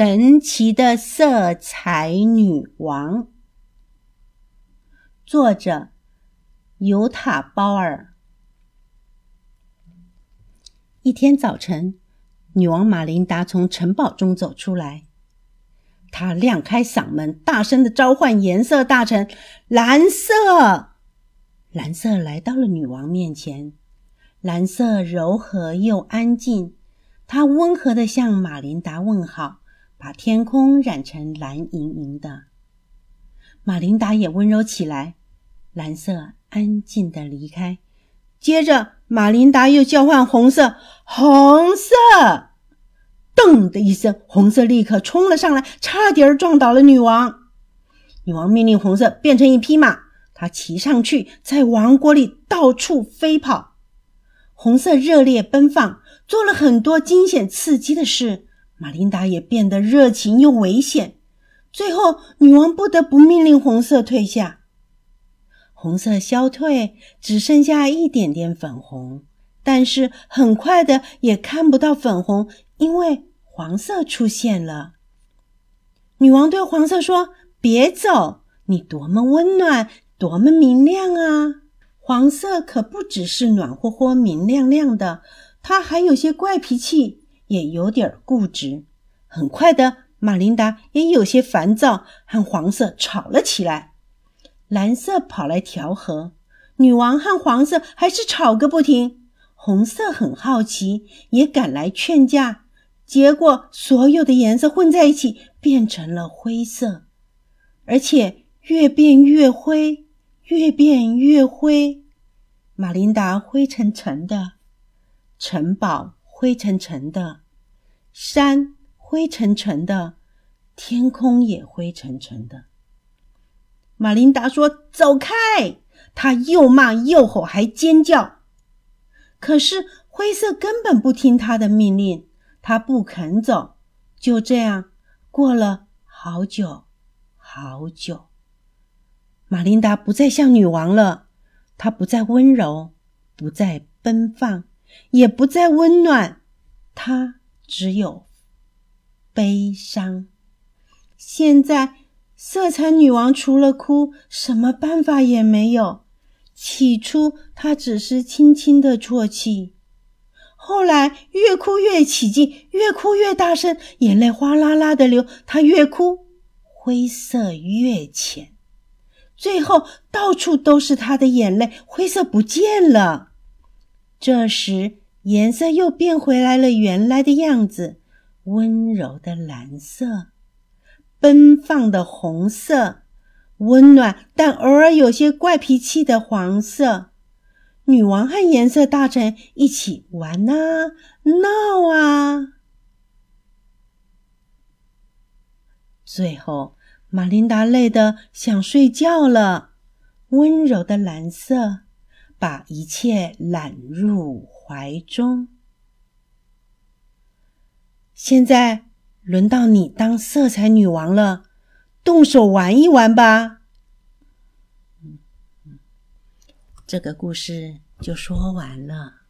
神奇的色彩女王，作者尤塔·鲍尔。一天早晨，女王玛琳达从城堡中走出来，她亮开嗓门，大声的召唤颜色大臣——蓝色。蓝色来到了女王面前，蓝色柔和又安静，它温和的向玛琳达问好。把天空染成蓝莹莹的，马琳达也温柔起来。蓝色安静的离开，接着马琳达又叫唤红色，红色，噔的一声，红色立刻冲了上来，差点撞倒了女王。女王命令红色变成一匹马，她骑上去，在王国里到处飞跑。红色热烈奔放，做了很多惊险刺激的事。玛琳达也变得热情又危险，最后女王不得不命令红色退下。红色消退，只剩下一点点粉红，但是很快的也看不到粉红，因为黄色出现了。女王对黄色说：“别走，你多么温暖，多么明亮啊！黄色可不只是暖和和、明亮亮的，它还有些怪脾气。”也有点固执。很快的，玛琳达也有些烦躁，和黄色吵了起来。蓝色跑来调和，女王和黄色还是吵个不停。红色很好奇，也赶来劝架。结果，所有的颜色混在一起，变成了灰色，而且越变越灰，越变越灰。玛琳达灰沉沉的，城堡。灰沉沉的山，灰沉沉的天空也灰沉沉的。马琳达说：“走开！”她又骂又吼，还尖叫。可是灰色根本不听她的命令，他不肯走。就这样过了好久好久。马琳达不再像女王了，她不再温柔，不再奔放。也不再温暖，它只有悲伤。现在，色彩女王除了哭，什么办法也没有。起初，她只是轻轻的啜泣，后来越哭越起劲，越哭越大声，眼泪哗啦啦的流。她越哭，灰色越浅，最后到处都是她的眼泪，灰色不见了。这时，颜色又变回来了原来的样子：温柔的蓝色，奔放的红色，温暖但偶尔有些怪脾气的黄色。女王和颜色大臣一起玩啊，闹啊。最后，玛琳达累得想睡觉了。温柔的蓝色。把一切揽入怀中。现在轮到你当色彩女王了，动手玩一玩吧。这个故事就说完了。